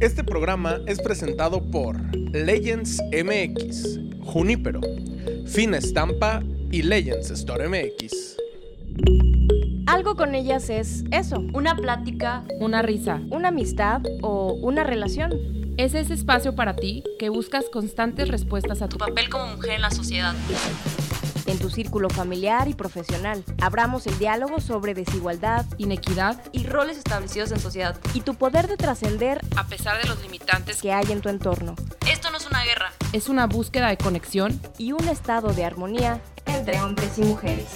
Este programa es presentado por Legends MX, Junípero, Fina Estampa y Legends Store MX. Algo con ellas es eso, Una plática, una risa. una amistad o una relación. Es ese espacio para ti que buscas constantes respuestas a tu tu papel como mujer en la sociedad. En tu círculo familiar y profesional, abramos el diálogo sobre desigualdad inequidad Y roles establecidos en sociedad. y tu poder de trascender a pesar de los limitantes. que hay en tu entorno Esto no es una guerra. Es una búsqueda de conexión y un estado de armonía entre hombres y mujeres.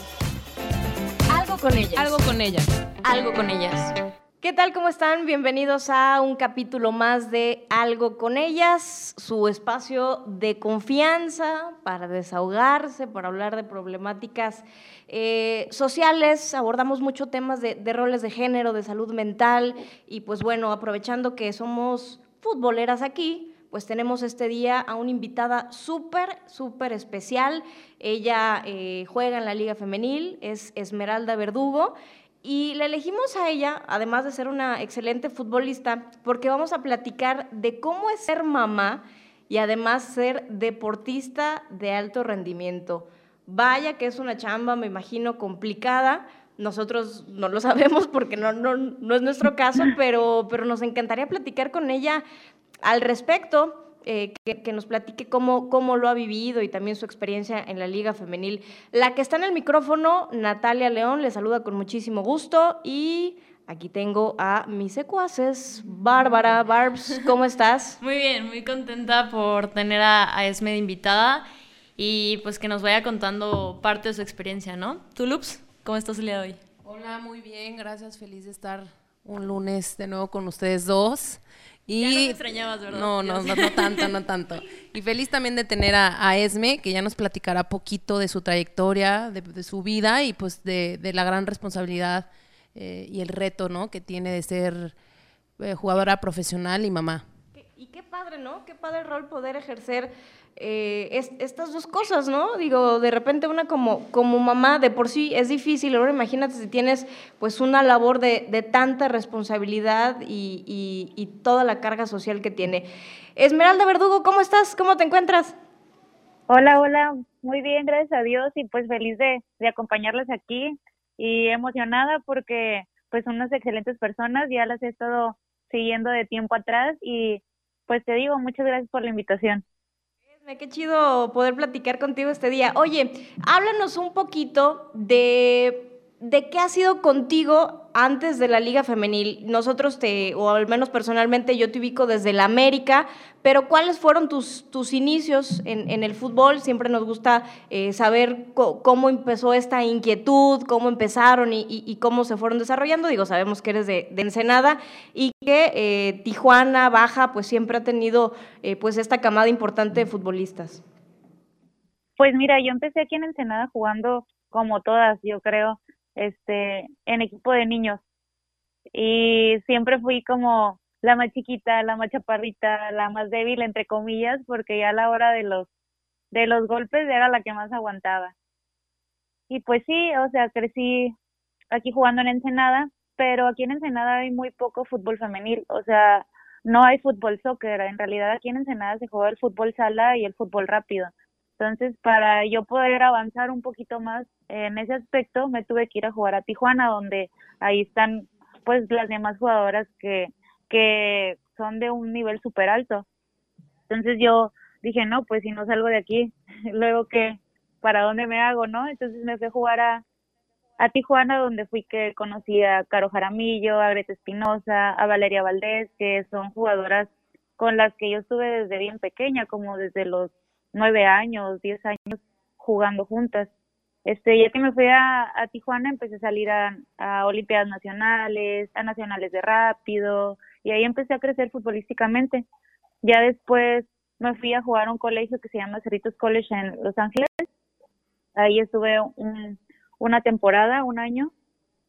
Algo con ellas. algo con ellas. Algo con ellas. ¿Qué tal? ¿Cómo están? Bienvenidos a un capítulo más de Algo con ellas, su espacio de confianza para desahogarse, para hablar de problemáticas eh, sociales. Abordamos mucho temas de, de roles de género, de salud mental y pues bueno, aprovechando que somos futboleras aquí, pues tenemos este día a una invitada súper, súper especial. Ella eh, juega en la Liga Femenil, es Esmeralda Verdugo. Y la elegimos a ella, además de ser una excelente futbolista, porque vamos a platicar de cómo es ser mamá y además ser deportista de alto rendimiento. Vaya que es una chamba, me imagino, complicada. Nosotros no lo sabemos porque no, es nuestro caso, pero, pero nos encantaría platicar con ella al respecto. Eh, que, que nos platique cómo, cómo lo ha vivido y también su experiencia en la Liga Femenil. La que está en el micrófono, Natalia León, le saluda con muchísimo gusto y aquí tengo a mis secuaces. Bárbara, Barbs, ¿cómo estás? Muy bien, muy contenta por tener a, a Esme de invitada y pues que nos vaya contando parte de su experiencia, ¿no? ¿Tú, Lups? ¿Cómo estás el día de hoy? Hola, muy bien, gracias. Feliz de estar un lunes de nuevo con ustedes dos. Y Ya no me extrañabas, ¿verdad? No, no, no, no tanto, no tanto. Y feliz también de tener a, a Esme, que ya nos platicará poquito de su trayectoria, de, de su vida y pues de, de la gran responsabilidad eh, y el reto, ¿no? Que tiene de ser eh, jugadora profesional y mamá. Y qué padre, ¿no? Qué padre rol poder ejercer eh, es- estas dos cosas, ¿no? Digo, de repente una como, como mamá de por sí es difícil, ahora imagínate si tienes pues una labor de, de tanta responsabilidad y, y- toda la carga social que tiene. Esmeralda Verdugo, ¿cómo estás? ¿Cómo te encuentras? Hola, hola, muy bien, gracias a Dios y pues feliz de, de acompañarles aquí y emocionada porque pues son unas excelentes personas, ya las he estado siguiendo de tiempo atrás y pues te digo, muchas gracias por la invitación. Qué chido poder platicar contigo este día. Oye, háblanos un poquito de, de qué ha sido contigo antes de la Liga Femenil. Nosotros te, o al menos personalmente, yo te ubico desde la América, pero ¿cuáles fueron tus, tus inicios en, en el fútbol? Siempre nos gusta eh, saber cómo empezó esta inquietud, cómo empezaron y, y- y cómo se fueron desarrollando. Digo, sabemos que eres de, de Ensenada y que eh, Tijuana, Baja, pues siempre ha tenido eh, pues esta camada importante de futbolistas. Pues mira, yo empecé aquí en Ensenada jugando como todas, yo creo, este, en equipo de niños. Y siempre fui como la más chiquita, la más chaparrita, la más débil, entre comillas, porque ya a la hora de los, de los golpes era la que más aguantaba. Y pues sí, o sea, crecí aquí jugando en Ensenada, pero aquí en Ensenada hay muy poco fútbol femenil, o sea, no hay fútbol soccer, en realidad aquí en Ensenada se juega el fútbol sala y el fútbol rápido. Entonces, para yo poder avanzar un poquito más en ese aspecto, me tuve que ir a jugar a Tijuana, donde ahí están pues las demás jugadoras que, que son de un nivel súper alto. Entonces yo dije, no, pues si no salgo de aquí, luego que, ¿para dónde me hago, no? Entonces me fui a jugar a, a Tijuana, donde fui que conocí a Caro Jaramillo, a Greta Espinosa, a Valeria Valdés, que son jugadoras con las que yo estuve desde bien pequeña, como desde los nueve años, diez años jugando juntas. Este, ya que me fui a, Tijuana, empecé a salir a, a Olimpiadas Nacionales, a Nacionales de Rápido, y ahí empecé a crecer futbolísticamente. Ya después me fui a jugar a un colegio que se llama Cerritos College en Los Ángeles. Ahí estuve un, una temporada, un año.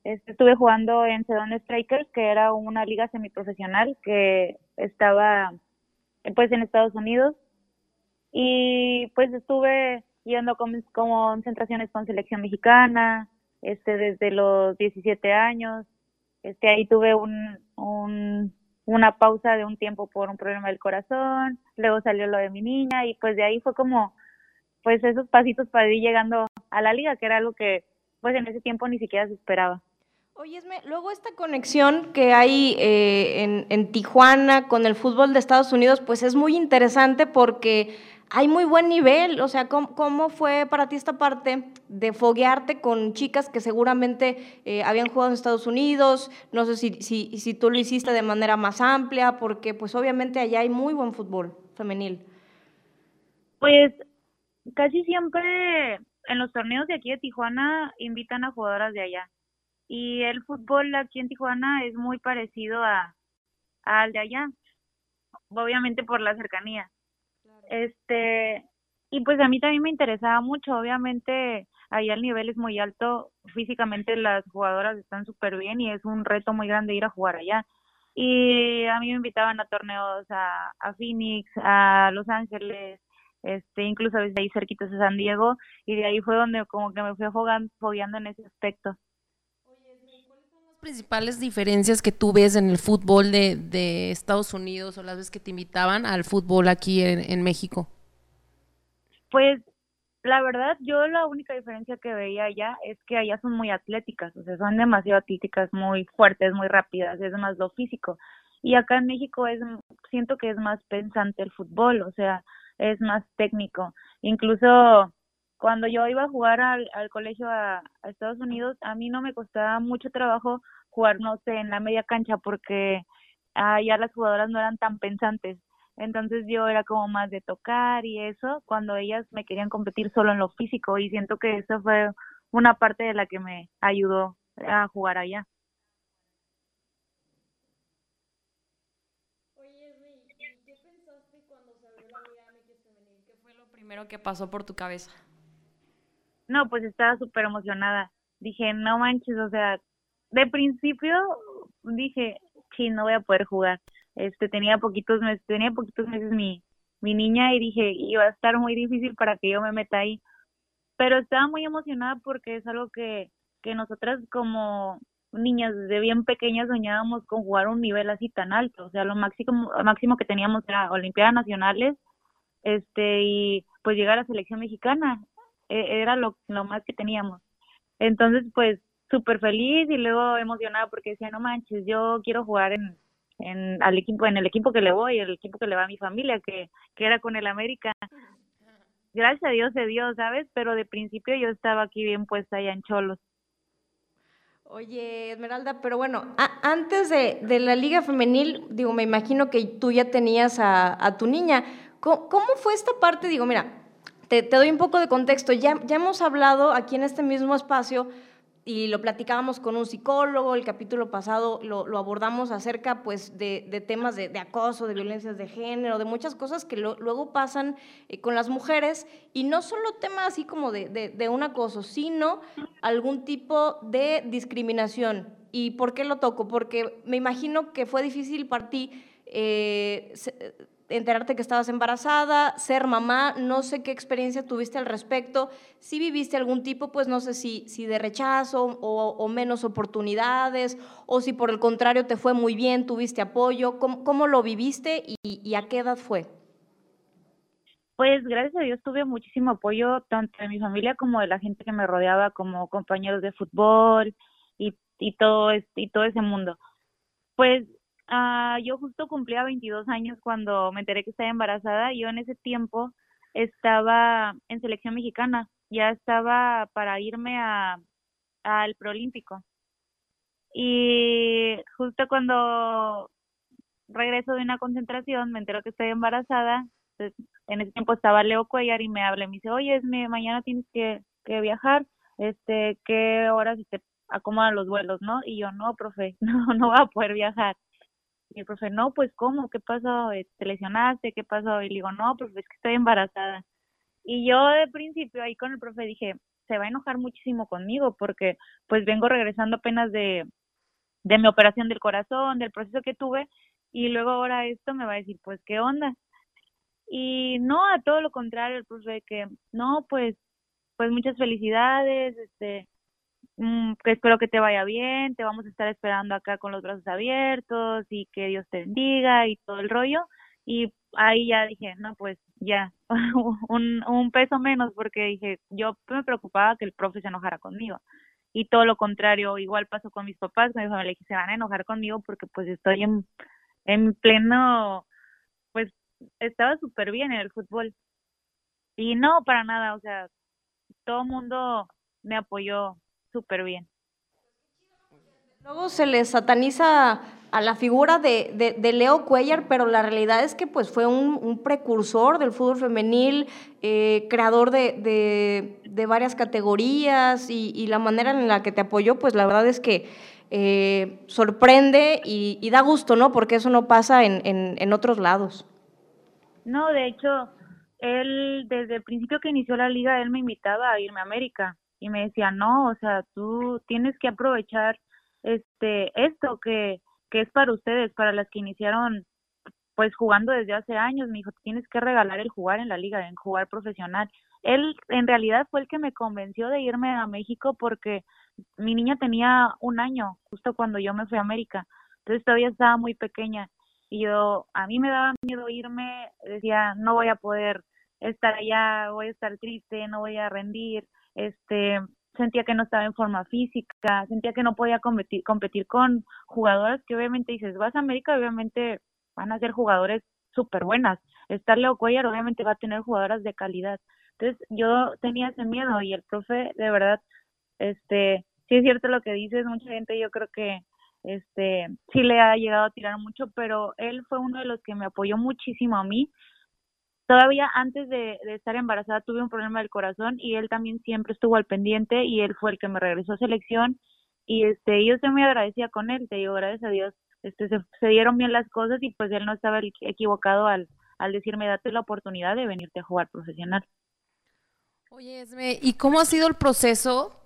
Este, estuve jugando en Sedona Strikers, que era una liga semiprofesional que estaba pues en Estados Unidos. Y pues estuve yendo con mis concentraciones con selección mexicana, este desde los 17 años. Este ahí tuve un, un una pausa de un tiempo por un problema del corazón, luego salió lo de mi niña y pues de ahí fue como pues esos pasitos para ir llegando a la liga, que era algo que pues en ese tiempo ni siquiera se esperaba. Oye, Esme, luego esta conexión que hay eh, en, en, Tijuana con el fútbol de Estados Unidos, pues es muy interesante porque hay muy buen nivel. O sea, ¿cómo, fue para ti esta parte de foguearte con chicas que seguramente eh, habían jugado en Estados Unidos? No sé si, si, si tú lo hiciste de manera más amplia, porque pues obviamente allá hay muy buen fútbol femenil. Pues casi siempre en los torneos de aquí de Tijuana invitan a jugadoras de allá y el fútbol aquí en Tijuana es muy parecido a al de allá, obviamente por la cercanía. Este, y pues a mí también me interesaba mucho, obviamente allá el nivel es muy alto, físicamente las jugadoras están súper bien y es un reto muy grande ir a jugar allá. Y a mí me invitaban a torneos a, a Phoenix, a Los Ángeles, este, incluso desde ahí cerquitos de San Diego, y de ahí fue donde como que me fui fogueando en ese aspecto principales diferencias que tú ves en el fútbol de, de, Estados Unidos o las veces que te invitaban al fútbol aquí en, México? Pues la verdad, yo la única diferencia que veía allá es que allá son muy atléticas, o sea, son demasiado atléticas, muy fuertes, muy rápidas, es más lo físico. Y acá en México es, siento que es más pensante el fútbol, o sea, es más técnico. Incluso cuando yo iba a jugar al, colegio a, Estados Unidos, a mí no me costaba mucho trabajo jugar, no sé, en la media cancha porque allá las jugadoras no eran tan pensantes. Entonces yo era como más de tocar y eso, cuando ellas me querían competir solo en lo físico y siento que eso fue una parte de la que me ayudó a jugar allá. ¿Qué fue lo primero que pasó por tu cabeza? No, pues estaba súper emocionada. Dije, no manches, o sea, de principio dije, sí, no voy a poder jugar. Este, tenía poquitos meses, tenía poquitos meses mi, mi niña y dije, iba a estar muy difícil para que yo me meta ahí. Pero estaba muy emocionada porque es algo que, que nosotras como niñas desde bien pequeñas soñábamos con jugar un nivel así tan alto. O sea, lo máximo, máximo que teníamos era Olimpiadas Nacionales este y pues llegar a la selección mexicana era lo, lo más que teníamos. Entonces, pues súper feliz y luego emocionada porque decía, no manches, yo quiero jugar en, en, al equipo, en el equipo que le voy, el equipo que le va a mi familia, que, que era con el América. Gracias a Dios se dio, ¿sabes? Pero de principio yo estaba aquí bien puesta allá en Cholos. Oye, Esmeralda, pero bueno, antes de, de, la Liga Femenil, digo, me imagino que tú ya tenías a, a tu niña. ¿Cómo, ¿Cómo, fue esta parte? Digo, mira, te, doy un poco de contexto. Ya, ya hemos hablado aquí en este mismo espacio y lo platicábamos con un psicólogo, el capítulo pasado lo, abordamos acerca pues, de, temas de, de, acoso, de violencias de género, de muchas cosas que lo, luego pasan eh, con las mujeres, y no solo temas así como de, de, un acoso, sino algún tipo de discriminación. ¿Y por qué lo toco? Porque me imagino que fue difícil para ti eh, enterarte que estabas embarazada, ser mamá, no sé qué experiencia tuviste al respecto, si viviste algún tipo, pues no sé si, si de rechazo o, menos oportunidades, o si por el contrario te fue muy bien, tuviste apoyo, ¿cómo, cómo lo viviste y, y, a qué edad fue? Pues gracias a Dios tuve muchísimo apoyo tanto de mi familia como de la gente que me rodeaba, como compañeros de fútbol y, y, todo, y todo ese mundo. Pues Uh, yo justo cumplía 22 años cuando me enteré que estaba embarazada. Yo en ese tiempo estaba en selección mexicana, ya estaba para irme a al proolímpico. Y justo cuando regreso de una concentración, me entero que estoy embarazada. En ese tiempo estaba Leo Cuellar y me habla y me dice, oye, es mañana tienes que, que viajar, este, ¿qué horas te acomodan los vuelos, no? Y yo, no, profe, no, no voy a poder viajar. Y el profe, no, pues ¿cómo? ¿Qué pasó? Eh, ¿Te lesionaste? ¿Qué pasó? Y le digo, no, pues es que estoy embarazada. Y yo de principio ahí con el profe dije, se va a enojar muchísimo conmigo porque pues vengo regresando apenas de, de mi operación del corazón, del proceso que tuve y luego ahora esto me va a decir, pues ¿qué onda? Y no, a todo lo contrario, el profe que no, pues pues muchas felicidades, este mm, que espero que te vaya bien, te vamos a estar esperando acá con los brazos abiertos y que Dios te bendiga y todo el rollo. Y ahí ya dije, no, pues ya, un, un peso menos porque dije, yo me preocupaba que el profe se enojara conmigo. Y todo lo contrario, igual pasó con mis papás, mi familia, que se van a enojar conmigo porque pues estoy en, en pleno, pues estaba súper bien en el fútbol. Y no, para nada, o sea, todo el mundo me apoyó súper bien. Luego se le sataniza a la figura de, de, Leo Cuellar, pero la realidad es que pues fue un, precursor del fútbol femenil, eh, creador de, de, varias categorías y, la manera en la que te apoyó, pues la verdad es que eh, sorprende y, da gusto, ¿no? Porque eso no pasa en, en, en otros lados. No, de hecho, él desde el principio que inició la liga, él me invitaba a irme a América y me decía, no, o sea, tú tienes que aprovechar este esto que, que es para ustedes, para las que iniciaron pues jugando desde hace años, me dijo, tienes que regalar el jugar en la liga, en jugar profesional. Él en realidad fue el que me convenció de irme a México porque mi niña tenía un año, justo cuando yo me fui a América, entonces todavía estaba muy pequeña. Y yo, a mí me daba miedo irme, decía, no voy a poder estar allá, voy a estar triste, no voy a rendir, este, sentía que no estaba en forma física, sentía que no podía competir, competir con jugadoras que obviamente dices, vas a América, obviamente van a ser jugadores súper buenas. Estar Leo Cuellar obviamente va a tener jugadoras de calidad. Entonces yo tenía ese miedo y el profe de verdad, este, sí es cierto lo que dices, mucha gente yo creo que este sí le ha llegado a tirar mucho, pero él fue uno de los que me apoyó muchísimo a mí todavía antes de, estar embarazada tuve un problema del corazón y él también siempre estuvo al pendiente y él fue el que me regresó a selección y este yo estoy muy agradecida con él, te digo, gracias a Dios, este se, dieron bien las cosas y pues él no estaba equivocado al, al decirme date la oportunidad de venirte a jugar profesional. Oye, Esme, ¿y cómo ha sido el proceso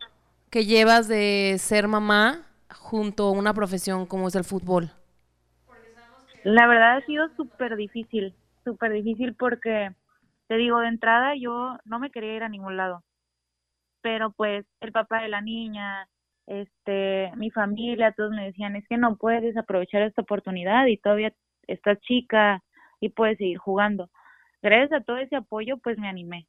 que llevas de ser mamá junto a una profesión como es el fútbol? La verdad ha sido súper difícil súper difícil porque, te digo, de entrada yo no me quería ir a ningún lado. Pero pues el papá de la niña, este, mi familia, todos me decían, es que no puedes aprovechar esta oportunidad y todavía estás chica y puedes seguir jugando. Gracias a todo ese apoyo, pues me animé.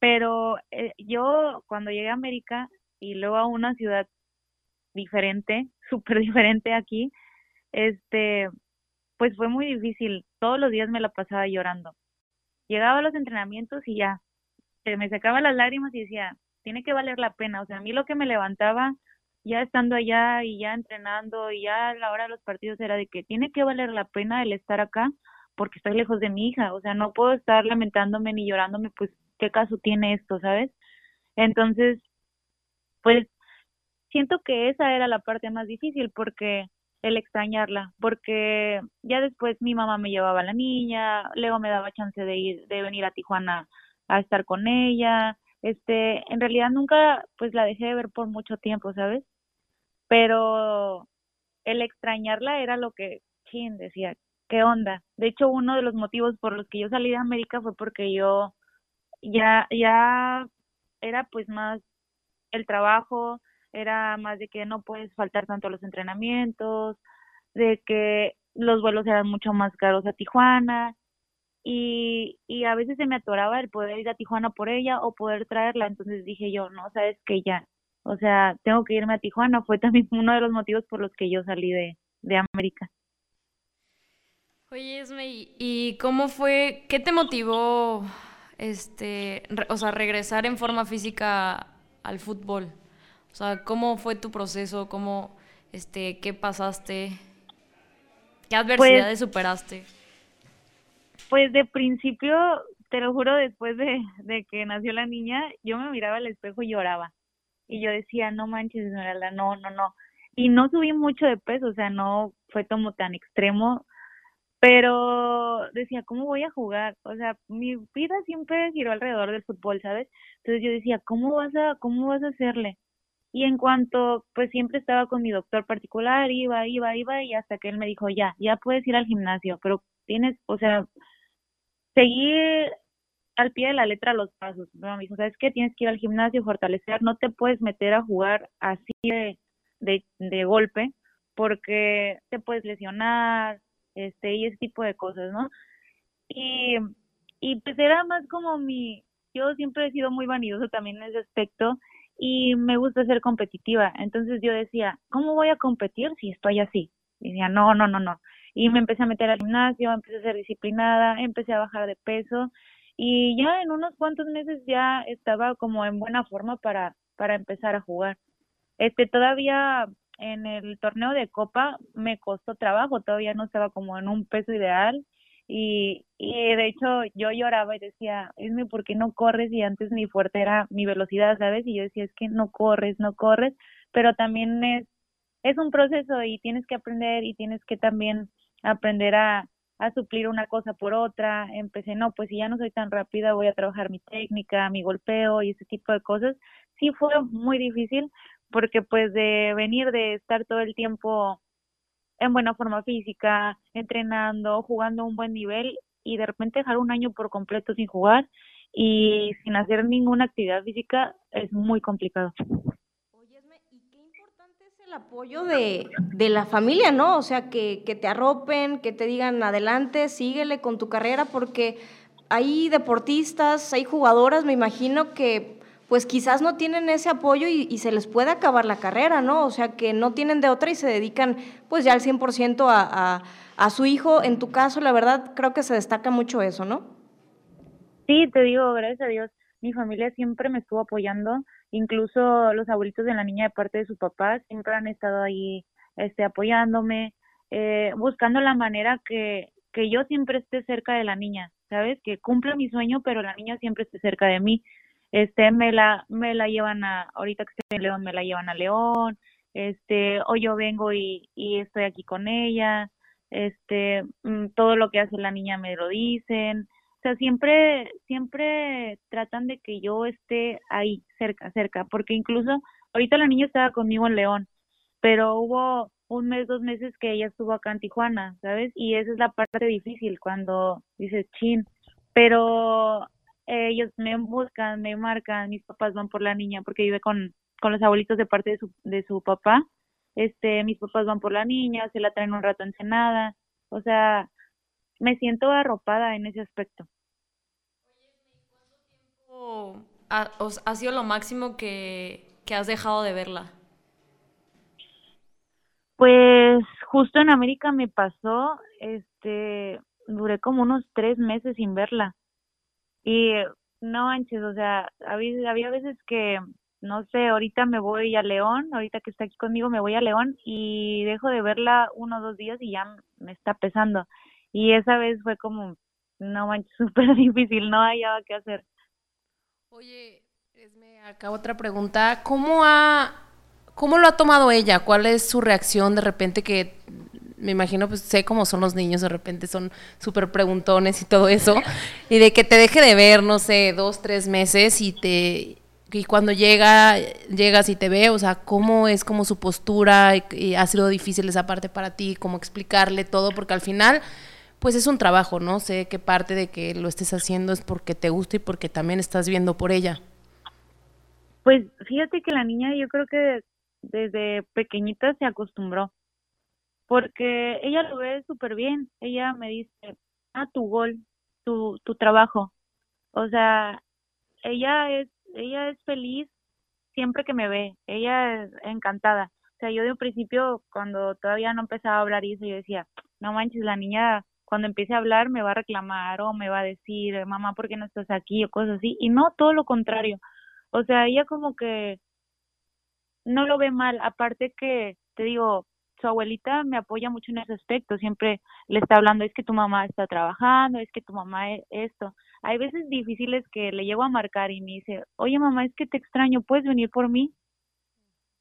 Pero eh, yo cuando llegué a América y luego a una ciudad diferente, súper diferente aquí, este, pues fue muy difícil. Todos los días me la pasaba llorando. Llegaba a los entrenamientos y ya, se me sacaba las lágrimas y decía, tiene que valer la pena. O sea, a mí lo que me levantaba ya estando allá y ya entrenando y ya a la hora de los partidos era de que tiene que valer la pena el estar acá porque estoy lejos de mi hija. O sea, no puedo estar lamentándome ni llorándome, pues, ¿qué caso tiene esto, sabes? Entonces, pues, siento que esa era la parte más difícil porque el extrañarla, porque ya después mi mamá me llevaba a la niña, luego me daba chance de ir, de venir a Tijuana a estar con ella, este, en realidad nunca pues la dejé de ver por mucho tiempo, ¿sabes? Pero el extrañarla era lo que, chin, decía, ¿qué onda? De hecho, uno de los motivos por los que yo salí de América fue porque yo ya, ya era pues más el trabajo, era más de que no puedes faltar tanto a los entrenamientos, de que los vuelos eran mucho más caros a Tijuana y, y a veces se me atoraba el poder ir a Tijuana por ella o poder traerla, entonces dije yo, no, sabes que ya, o sea, tengo que irme a Tijuana, fue también uno de los motivos por los que yo salí de, de América. Oye, Esme, ¿y cómo fue, qué te motivó, este, o sea, regresar en forma física al fútbol? O sea, ¿cómo fue tu proceso? ¿Cómo, este, qué pasaste? ¿Qué adversidades pues superaste? Pues de principio, te lo juro, después de, de, que nació la niña, yo me miraba al espejo y lloraba. Y yo decía, no manches, Esmeralda, no, no, no. Y no subí mucho de peso, o sea, no fue como tan extremo, pero decía, ¿cómo voy a jugar? O sea, mi vida siempre giró alrededor del fútbol, ¿sabes? Entonces yo decía, ¿cómo vas a, cómo vas a hacerle? Y en cuanto, pues siempre estaba con mi doctor particular, iba, iba, iba, y hasta que él me dijo, ya, ya puedes ir al gimnasio, pero tienes, o sea, seguir al pie de la letra los pasos. Me dijo, ¿sabes qué? Tienes que ir al gimnasio, fortalecer, no te puedes meter a jugar así de, de, de golpe porque te puedes lesionar, este, y ese tipo de cosas, ¿no? Y, y pues era más como mi, yo siempre he sido muy vanidoso también en ese aspecto y me gusta ser competitiva. Entonces yo decía, ¿cómo voy a competir si estoy así? Y decía, no, no, no, no. Y me empecé a meter al gimnasio, empecé a ser disciplinada, empecé a bajar de peso y ya en unos cuantos meses ya estaba como en buena forma para, para empezar a jugar. Este, todavía en el torneo de copa me costó trabajo, todavía no estaba como en un peso ideal y, y de hecho yo lloraba y decía, Esme, ¿por qué no corres? Y antes mi fuerte era mi velocidad, ¿sabes? Y yo decía, es que no corres, no corres, pero también es, es un proceso y tienes que aprender y tienes que también aprender a, a suplir una cosa por otra. Empecé, no, pues si ya no soy tan rápida, voy a trabajar mi técnica, mi golpeo y ese tipo de cosas. Sí fue muy difícil porque pues de venir de estar todo el tiempo en buena forma física, entrenando, jugando a un buen nivel y de repente dejar un año por completo sin jugar y sin hacer ninguna actividad física es muy complicado. Oye, ¿y qué importante es el apoyo de, de la familia, no? O sea, que, que te arropen, que te digan adelante, síguele con tu carrera, porque hay deportistas, hay jugadoras, me imagino que pues quizás no tienen ese apoyo y, se les puede acabar la carrera, ¿no? O sea, que no tienen de otra y se dedican pues ya al 100% a, a, a su hijo. En tu caso, la verdad, creo que se destaca mucho eso, ¿no? Sí, te digo, gracias a Dios, mi familia siempre me estuvo apoyando, incluso los abuelitos de la niña de parte de su papá siempre han estado ahí este, apoyándome, eh, buscando la manera que, que yo siempre esté cerca de la niña, ¿sabes? Que cumpla mi sueño, pero la niña siempre esté cerca de mí este me la me la llevan a ahorita que estoy en León me la llevan a León este o yo vengo y, y estoy aquí con ella este mm, todo lo que hace la niña me lo dicen o sea siempre siempre tratan de que yo esté ahí cerca cerca porque incluso ahorita la niña estaba conmigo en León pero hubo un mes dos meses que ella estuvo acá en Tijuana sabes y esa es la parte difícil cuando dices chin pero ellos me buscan, me marcan, mis papás van por la niña porque vive con, con los abuelitos de parte de su, de su papá. Este, mis papás van por la niña, se la traen un rato encenada. O sea, me siento arropada en ese aspecto. ¿Cuánto ha, ha sido lo máximo que, que has dejado de verla? Pues justo en América me pasó, este, duré como unos tres meses sin verla y no manches, o sea, había, había veces que, no sé, ahorita me voy a León, ahorita que está aquí conmigo me voy a León y dejo de verla uno o dos días y ya me está pesando. Y esa vez fue como, no manches, súper difícil, no hallaba qué hacer. Oye, Esme, acá otra pregunta, ¿cómo ha, cómo lo ha tomado ella? ¿Cuál es su reacción de repente que me imagino, pues sé cómo son los niños, de repente son súper preguntones y todo eso, y de que te deje de ver, no sé, dos, tres meses y te y cuando llega, llegas y te ve, o sea, cómo es como su postura y, ha sido difícil esa parte para ti, cómo explicarle todo, porque al final, pues es un trabajo, ¿no? Sé que parte de que lo estés haciendo es porque te gusta y porque también estás viendo por ella. Pues fíjate que la niña yo creo que desde pequeñita se acostumbró porque ella lo ve súper bien. Ella me dice, ah, tu gol, tu, tu trabajo. O sea, ella es, ella es feliz siempre que me ve. Ella es encantada. O sea, yo de un principio, cuando todavía no empezaba a hablar eso, yo decía, no manches, la niña cuando empiece a hablar me va a reclamar o me va a decir, mamá, ¿por qué no estás aquí? o cosas así. Y no, todo lo contrario. O sea, ella como que no lo ve mal. Aparte que, te digo, su abuelita me apoya mucho en ese aspecto, siempre le está hablando, es que tu mamá está trabajando, es que tu mamá es esto. Hay veces difíciles que le llego a marcar y me dice, oye mamá, es que te extraño, ¿puedes venir por mí?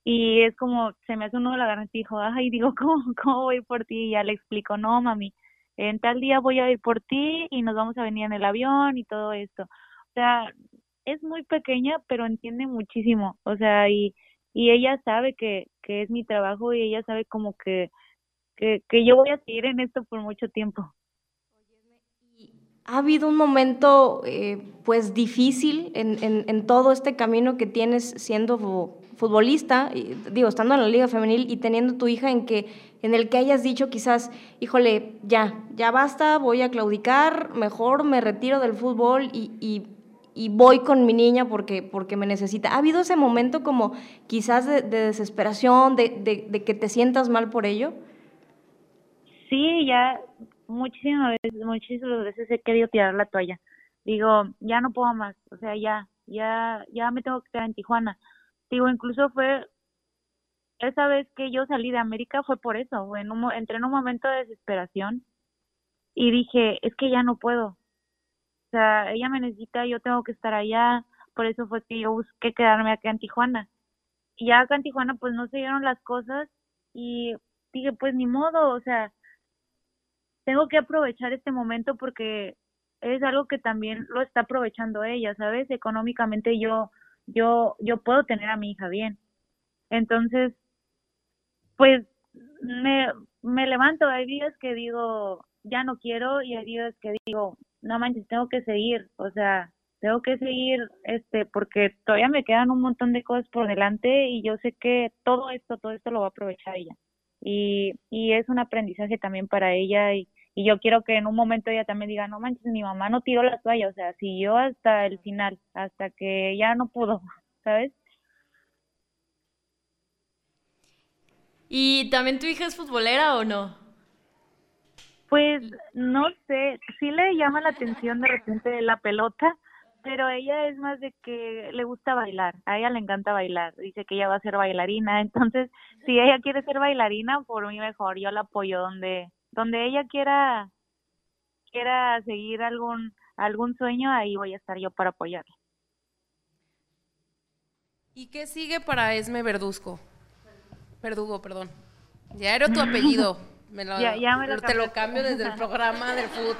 Y es como, se me hace uno la dijo, ay, digo, ¿cómo, ¿cómo voy por ti? Y ya le explico, no mami, en tal día voy a ir por ti y nos vamos a venir en el avión y todo esto. O sea, es muy pequeña, pero entiende muchísimo. O sea, y y ella sabe que, que es mi trabajo y ella sabe como que, que, que yo voy a seguir en esto por mucho tiempo. ha habido un momento eh, pues difícil en, todo este camino que tienes siendo futbolista, y, digo, estando en la liga femenil y teniendo tu hija en que en el que hayas dicho quizás, híjole, ya, ya basta, voy a claudicar, mejor me retiro del fútbol y, voy con mi niña porque, porque me necesita. ¿Ha habido ese momento como quizás de, desesperación, de, de que te sientas mal por ello? Sí, ya muchísimas veces, muchísimas veces he querido tirar la toalla. Digo, ya no puedo más, o sea, ya, ya, ya me tengo que quedar en Tijuana. Digo, incluso fue esa vez que yo salí de América fue por eso, en un, entré en un momento de desesperación y dije, es que ya no puedo. Sea, ella me necesita, yo tengo que estar allá, por eso fue que yo busqué quedarme acá en Tijuana. Y ya acá en Tijuana pues no se dieron las cosas y dije, pues ni modo, o sea, tengo que aprovechar este momento porque es algo que también lo está aprovechando ella, ¿sabes? Económicamente yo yo yo puedo tener a mi hija bien. Entonces, pues me me levanto, hay días que digo, ya no quiero y hay días que digo, no manches, tengo que seguir, o sea, tengo que seguir este porque todavía me quedan un montón de cosas por delante y yo sé que todo esto todo esto lo va a aprovechar ella y, y es un aprendizaje también para ella y, y yo quiero que en un momento ella también diga, no manches, mi mamá no tiró la toalla, o sea, siguió hasta el final, hasta que ya no pudo, ¿sabes? ¿Y también tu hija es futbolera o no? Pues no sé, sí le llama la atención de repente la pelota, pero ella es más de que le gusta bailar, a ella le encanta bailar, dice que ella va a ser bailarina, entonces si ella quiere ser bailarina, por mí mejor, yo la apoyo donde donde ella quiera quiera seguir algún algún sueño, ahí voy a estar yo para apoyarla. ¿Y qué sigue para Esme Verduzco? Verdugo, perdón. Ya era tu apellido. Me lo, ya, me lo te lo cambio desde el programa del fútbol.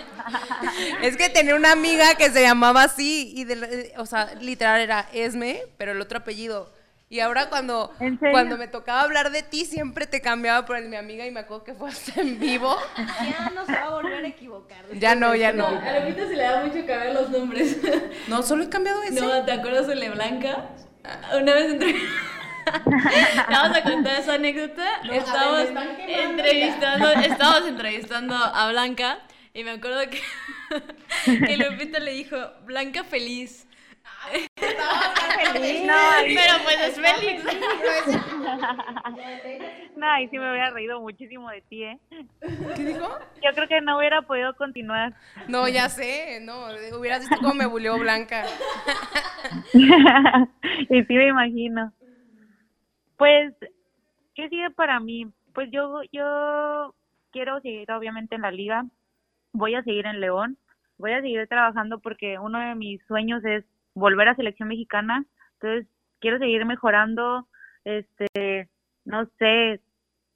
es que tenía una amiga que se llamaba así y de, o sea, literal era Esme, pero el otro apellido. Y ahora cuando, cuando me tocaba hablar de ti, siempre te cambiaba por el mi amiga y me acuerdo que fue hasta en vivo. Ya no se va a volver a equivocar. Ya no, ya no. A Lupita se le da mucho cambiar los nombres. No, solo he cambiado ese. No, ¿te acuerdas de Le Blanca? Una vez entre... Vamos a contar esa anécdota. estamos entrevistando, estábamos entrevistando a Blanca y me acuerdo que, que Lupita le dijo, Blanca feliz. No, pero pues es Félix. No, y sí me hubiera reído muchísimo de ti, ¿eh? ¿Qué dijo? Yo creo que no hubiera podido continuar. No, ya sé, no, hubieras visto cómo me buleó Blanca. y sí me imagino. Pues, ¿qué sigue para mí? Pues yo, yo quiero seguir obviamente en la liga, voy a seguir en León, voy a seguir trabajando porque uno de mis sueños es volver a selección mexicana, entonces quiero seguir mejorando, este, no sé,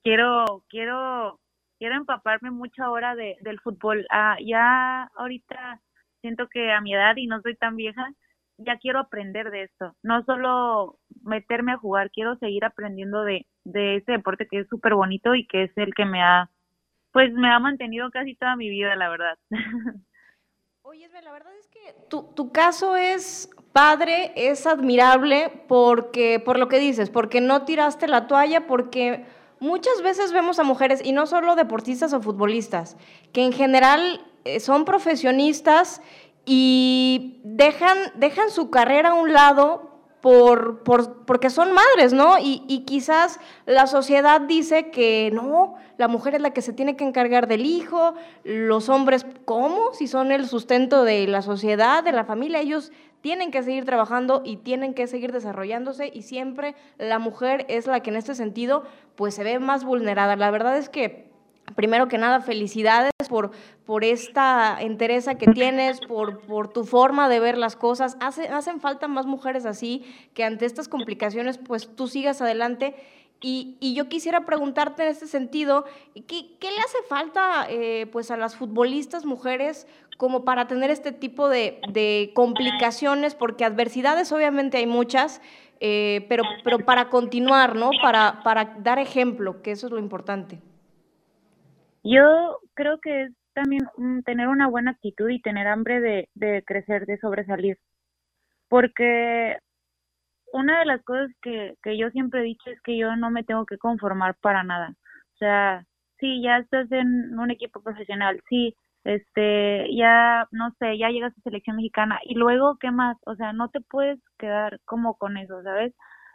quiero, quiero, quiero empaparme mucho ahora de, del fútbol. Ah, ya ahorita siento que a mi edad y no soy tan vieja, ya quiero aprender de esto, no solo meterme a jugar, quiero seguir aprendiendo de, de ese deporte que es súper bonito y que es el que me ha, pues me ha mantenido casi toda mi vida, la verdad. Oye, la verdad es que tu, tu, caso es padre, es admirable porque, por lo que dices, porque no tiraste la toalla, porque muchas veces vemos a mujeres, y no solo deportistas o futbolistas, que en general eh, son profesionistas y dejan, dejan su carrera a un lado por, por, porque son madres, ¿no? Y, y, quizás la sociedad dice que no, la mujer es la que se tiene que encargar del hijo, los hombres, ¿cómo? Si son el sustento de la sociedad, de la familia, ellos tienen que seguir trabajando y tienen que seguir desarrollándose y siempre la mujer es la que en este sentido pues se ve más vulnerada. La verdad es que primero que nada, felicidades por, por esta entereza que tienes, por, por tu forma de ver las cosas. Hace, hacen falta más mujeres así, que ante estas complicaciones, pues tú sigas adelante. Y, y yo quisiera preguntarte en este sentido, ¿qué, qué le hace falta eh, pues a las futbolistas mujeres como para tener este tipo de, de complicaciones? Porque adversidades obviamente hay muchas, eh, pero, pero para continuar, ¿no? Para, para dar ejemplo, que eso es lo importante. Yo creo que es también mm, tener una buena actitud y tener hambre de, crecer, de sobresalir. Porque una de las cosas que, que yo siempre he dicho es que yo no me tengo que conformar para nada. O sea, sí, ya estás en un equipo profesional, sí, este, ya, no sé, ya llegas a selección mexicana y luego, ¿qué más? O sea, no te puedes quedar como con eso, ¿sabes?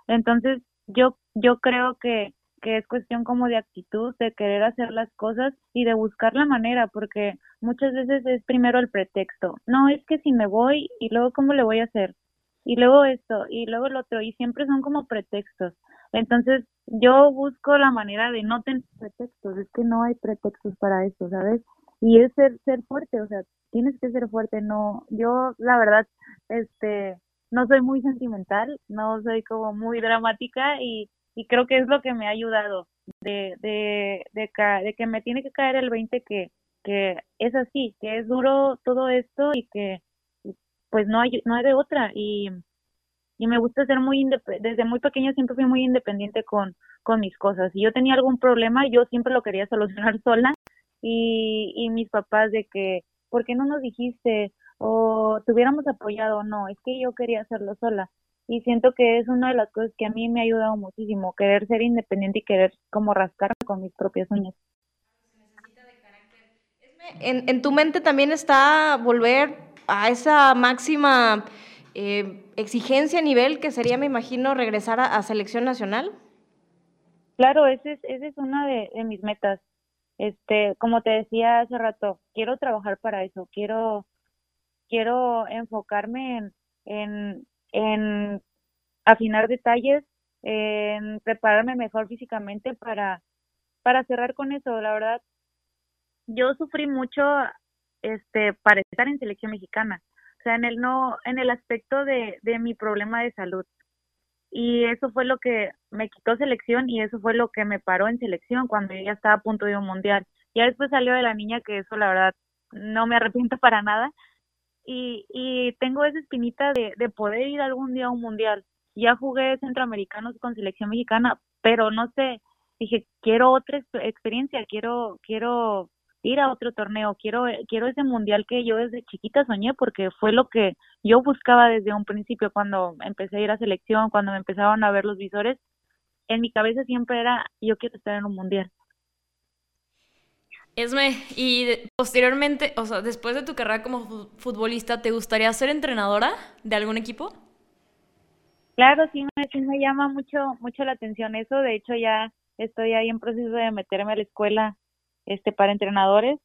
Entonces, yo, yo creo que, que es cuestión como de actitud, de querer hacer las cosas y de buscar la manera, porque muchas veces es primero el pretexto. No, es que si me voy y luego, ¿cómo le voy a hacer? Y luego esto, y luego el otro, y siempre son como pretextos. Entonces, yo busco la manera de no tener pretextos, es que no hay pretextos para eso, ¿sabes? Y es ser, ser fuerte, o sea, tienes que ser fuerte, no, yo la verdad, este, no soy muy sentimental, no soy como muy dramática y, y creo que es lo que me ha ayudado de, de, de, de que me tiene que caer el 20 que, que es así, que es duro todo esto y que pues no hay, no hay de otra y y me gusta ser muy desde muy pequeña siempre fui muy independiente con, con mis cosas. Si yo tenía algún problema, yo siempre lo quería solucionar sola y, y mis papás de que, ¿por qué no nos dijiste? O te hubiéramos apoyado, no, es que yo quería hacerlo sola. Y siento que es una de las cosas que a mí me ha ayudado muchísimo, querer ser independiente y querer como rascarme con mis propias uñas. En, en tu mente también está volver a esa máxima eh, exigencia a nivel que sería, me imagino, regresar a, selección nacional. Claro, esa es, ese es una de, mis metas. Este, como te decía hace rato, quiero trabajar para eso, quiero, quiero enfocarme en, en, en afinar detalles, en prepararme mejor físicamente para, para cerrar con eso. La verdad, yo sufrí mucho este, para estar en selección mexicana o sea, en el no, en el aspecto de, de mi problema de salud. Y eso fue lo que me quitó selección y eso fue lo que me paró en selección cuando yo ya estaba a punto de un mundial. Ya después salió de la niña que eso la verdad no me arrepiento para nada. Y, y tengo esa espinita de, de poder ir algún día a un mundial. Ya jugué centroamericanos con selección mexicana, pero no sé, dije, quiero otra experiencia, quiero, quiero ir a otro torneo, quiero, quiero ese mundial que yo desde chiquita soñé porque fue lo que yo buscaba desde un principio cuando empecé a ir a selección, cuando me empezaban a ver los visores, en mi cabeza siempre era yo quiero estar en un mundial. Esme, y posteriormente, o sea, después de tu carrera como futbolista, ¿te gustaría ser entrenadora de algún equipo? Claro, sí me, sí me llama mucho, mucho la atención eso. De hecho, ya estoy ahí en proceso de meterme a la escuela este para entrenadores.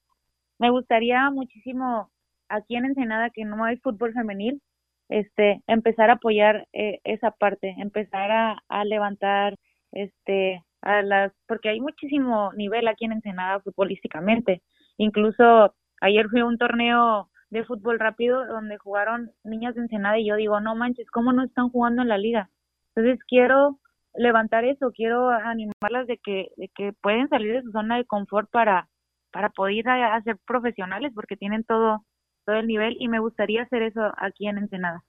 Me gustaría muchísimo aquí en Ensenada que no hay fútbol femenil, este empezar a apoyar eh, esa parte, empezar a, a levantar este a las porque hay muchísimo nivel aquí en Ensenada futbolísticamente. Incluso ayer fui a un torneo de fútbol rápido donde jugaron niñas de Ensenada y yo digo, no manches, ¿cómo no están jugando en la liga? Entonces quiero levantar eso, quiero animarlas de que, de que pueden salir de su zona de confort para, para poder ser profesionales porque tienen todo, todo el nivel y me gustaría hacer eso aquí en Ensenada.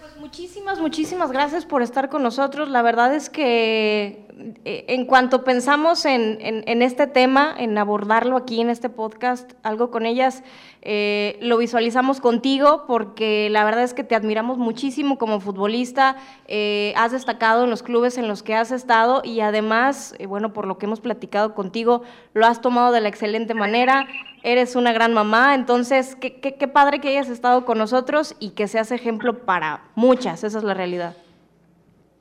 Pues muchísimas, muchísimas gracias por estar con nosotros. La verdad es que en cuanto pensamos en, en, este tema, en abordarlo aquí en este podcast, algo con ellas, eh, lo visualizamos contigo porque la verdad es que te admiramos muchísimo como futbolista, eh, has destacado en los clubes en los que has estado y además, bueno, por lo que hemos platicado contigo, lo has tomado de la excelente manera, eres una gran mamá, entonces qué, qué, qué padre que hayas estado con nosotros y que seas ejemplo para muchas, esa es la realidad.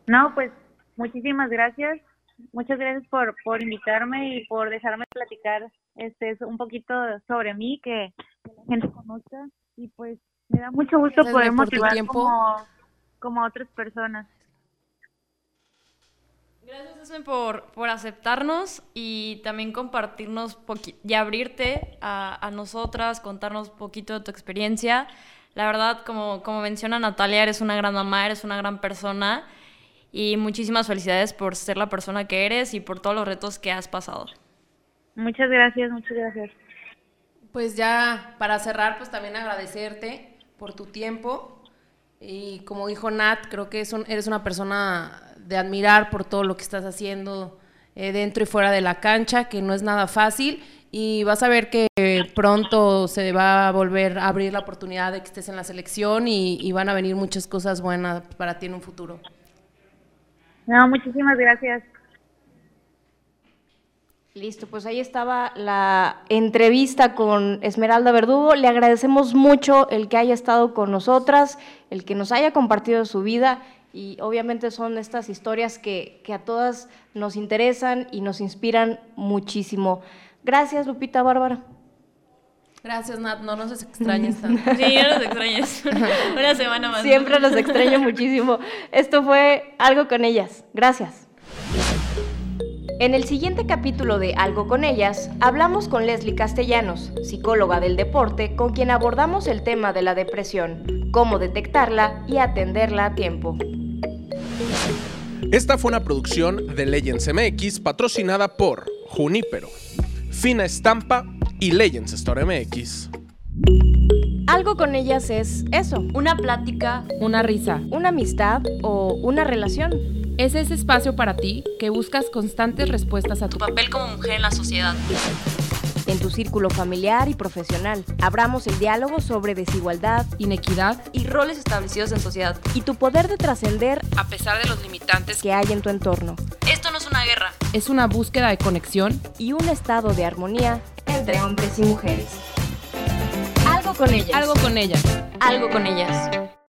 No, pues muchísimas gracias muchas gracias por, por invitarme y por dejarme platicar este un poquito sobre mí, que, la gente conozca y pues me da mucho gusto poder motivar como, como otras personas. Gracias, Esme, por, por aceptarnos y también compartirnos y abrirte a, a nosotras, contarnos un poquito de tu experiencia. La verdad, como, como menciona Natalia, eres una gran mamá, eres una gran persona y muchísimas felicidades por ser la persona que eres y por todos los retos que has pasado. Muchas gracias, muchas gracias. Pues ya para cerrar, pues también agradecerte por tu tiempo. Y como dijo Nat, creo que eres una persona de admirar por todo lo que estás haciendo eh, dentro y fuera de la cancha, que no es nada fácil. Y vas a ver que pronto se va a volver a abrir la oportunidad de que estés en la selección y, y van a venir muchas cosas buenas para ti en un futuro. No, muchísimas gracias. Listo, pues ahí estaba la entrevista con Esmeralda Verdugo. Le agradecemos mucho el que haya estado con nosotras, el que nos haya compartido su vida y obviamente son estas historias que, que a todas nos interesan y nos inspiran muchísimo. Gracias, Lupita Bárbara. Gracias, Nat. No nos extrañes tanto. Sí, ya nos extrañas. Una semana más. Siempre los extraño muchísimo. Esto fue Algo con ellas. Gracias. En el siguiente capítulo de Algo con ellas, hablamos con Leslie Castellanos, psicóloga del deporte, con quien abordamos el tema de la depresión, cómo detectarla y atenderla a tiempo. Esta fue una producción de Legends MX patrocinada por Junípero, Fina Estampa y Legends Store MX. Algo con ellas es eso, Una plática Una risa. una amistad o una relación. Es ese espacio para ti que buscas constantes respuestas a tu tu papel como mujer en la sociedad. En tu círculo familiar y profesional, abramos el diálogo sobre desigualdad inequidad Y roles establecidos en sociedad. y tu poder de trascender a pesar de los limitantes. que hay en tu entorno Esto no es una guerra. Es una búsqueda de conexión y un estado de armonía entre hombres y mujeres. Algo con ellas. Algo con ellas. Algo con ellas.